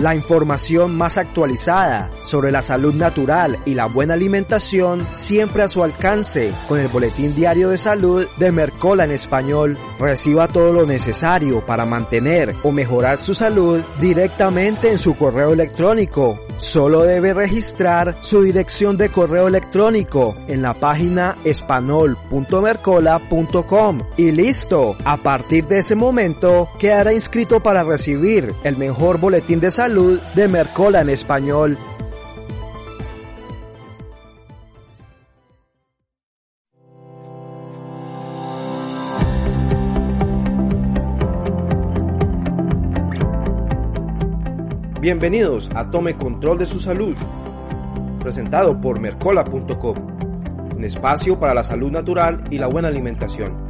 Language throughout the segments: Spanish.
La información más actualizada sobre la salud natural y la buena alimentación siempre a su alcance con el Boletín Diario de Salud de Mercola en español. Reciba todo lo necesario para mantener o mejorar su salud directamente en su correo electrónico. Solo debe registrar su dirección de correo electrónico en la página espanol.mercola.com y listo. A partir de ese momento quedará inscrito para recibir el mejor boletín de salud de Mercola en español. Bienvenidos a Tome Control de su Salud, presentado por Mercola.com, un espacio para la salud natural y la buena alimentación.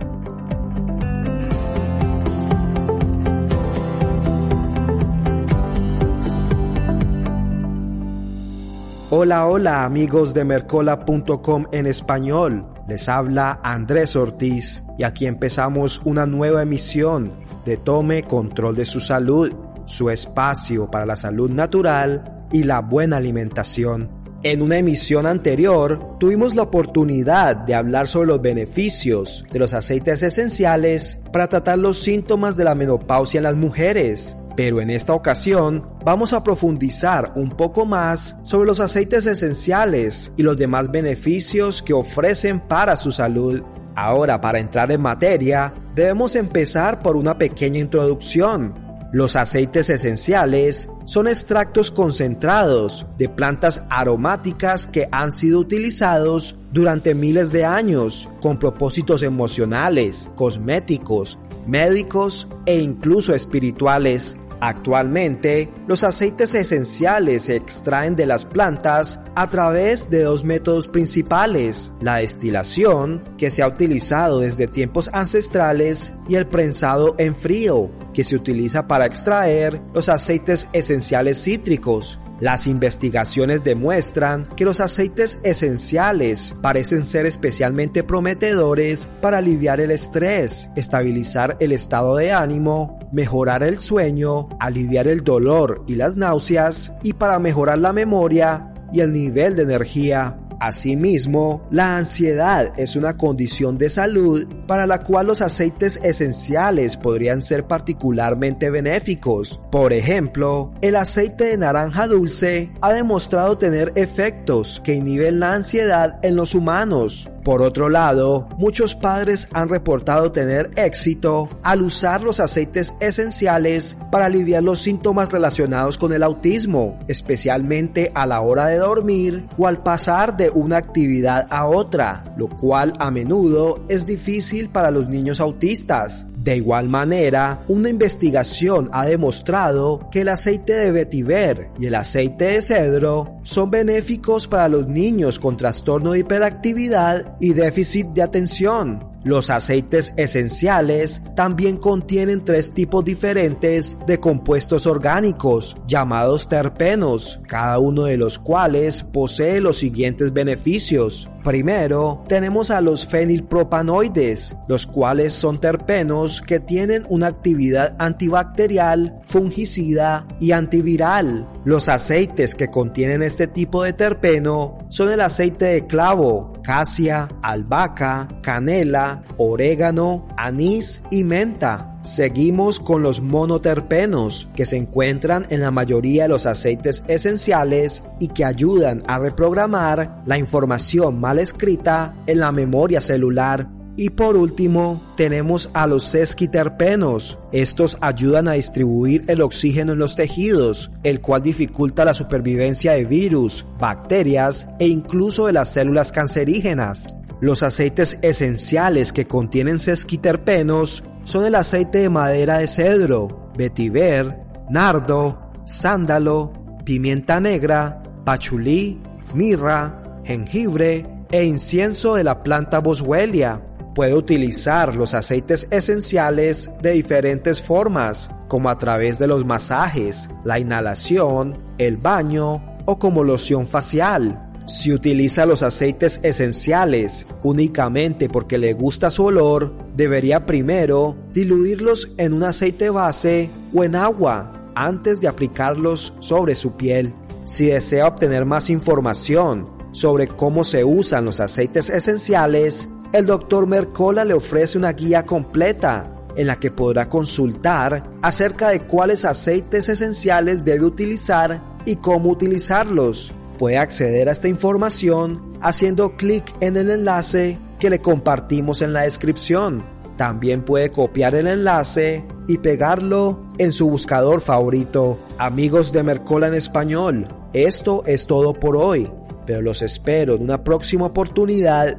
Hola, hola amigos de Mercola.com en español. Les habla Andrés Ortiz y aquí empezamos una nueva emisión de Tome Control de su Salud, su espacio para la salud natural y la buena alimentación. En una emisión anterior tuvimos la oportunidad de hablar sobre los beneficios de los aceites esenciales para tratar los síntomas de la menopausia en las mujeres. Pero en esta ocasión vamos a profundizar un poco más sobre los aceites esenciales y los demás beneficios que ofrecen para su salud. Ahora, para entrar en materia, debemos empezar por una pequeña introducción. Los aceites esenciales son extractos concentrados de plantas aromáticas que han sido utilizados durante miles de años con propósitos emocionales, cosméticos, médicos e incluso espirituales. Actualmente, los aceites esenciales se extraen de las plantas a través de dos métodos principales, la destilación, que se ha utilizado desde tiempos ancestrales, y el prensado en frío, que se utiliza para extraer los aceites esenciales cítricos. Las investigaciones demuestran que los aceites esenciales parecen ser especialmente prometedores para aliviar el estrés, estabilizar el estado de ánimo, mejorar el sueño, aliviar el dolor y las náuseas y para mejorar la memoria y el nivel de energía. Asimismo, la ansiedad es una condición de salud para la cual los aceites esenciales podrían ser particularmente benéficos. Por ejemplo, el aceite de naranja dulce ha demostrado tener efectos que inhiben la ansiedad en los humanos. Por otro lado, muchos padres han reportado tener éxito al usar los aceites esenciales para aliviar los síntomas relacionados con el autismo, especialmente a la hora de dormir o al pasar de una actividad a otra, lo cual a menudo es difícil para los niños autistas. De igual manera, una investigación ha demostrado que el aceite de vetiver y el aceite de cedro son benéficos para los niños con trastorno de hiperactividad y déficit de atención. Los aceites esenciales también contienen tres tipos diferentes de compuestos orgánicos llamados terpenos, cada uno de los cuales posee los siguientes beneficios. Primero, tenemos a los fenilpropanoides, los cuales son terpenos que tienen una actividad antibacterial, fungicida y antiviral. Los aceites que contienen este tipo de terpeno son el aceite de clavo, casia, albahaca, canela, orégano, anís y menta. Seguimos con los monoterpenos que se encuentran en la mayoría de los aceites esenciales y que ayudan a reprogramar la información mal escrita en la memoria celular. Y por último, tenemos a los sesquiterpenos. Estos ayudan a distribuir el oxígeno en los tejidos, el cual dificulta la supervivencia de virus, bacterias e incluso de las células cancerígenas. Los aceites esenciales que contienen sesquiterpenos son el aceite de madera de cedro, vetiver, nardo, sándalo, pimienta negra, pachulí, mirra, jengibre e incienso de la planta boswellia. Puede utilizar los aceites esenciales de diferentes formas, como a través de los masajes, la inhalación, el baño o como loción facial. Si utiliza los aceites esenciales únicamente porque le gusta su olor, debería primero diluirlos en un aceite base o en agua antes de aplicarlos sobre su piel. Si desea obtener más información sobre cómo se usan los aceites esenciales, el Dr. Mercola le ofrece una guía completa en la que podrá consultar acerca de cuáles aceites esenciales debe utilizar y cómo utilizarlos. Puede acceder a esta información haciendo clic en el enlace que le compartimos en la descripción. También puede copiar el enlace y pegarlo en su buscador favorito. Amigos de Mercola en español, esto es todo por hoy, pero los espero en una próxima oportunidad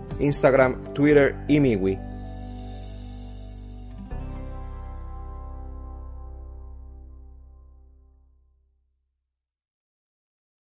Instagram, Twitter y MiWi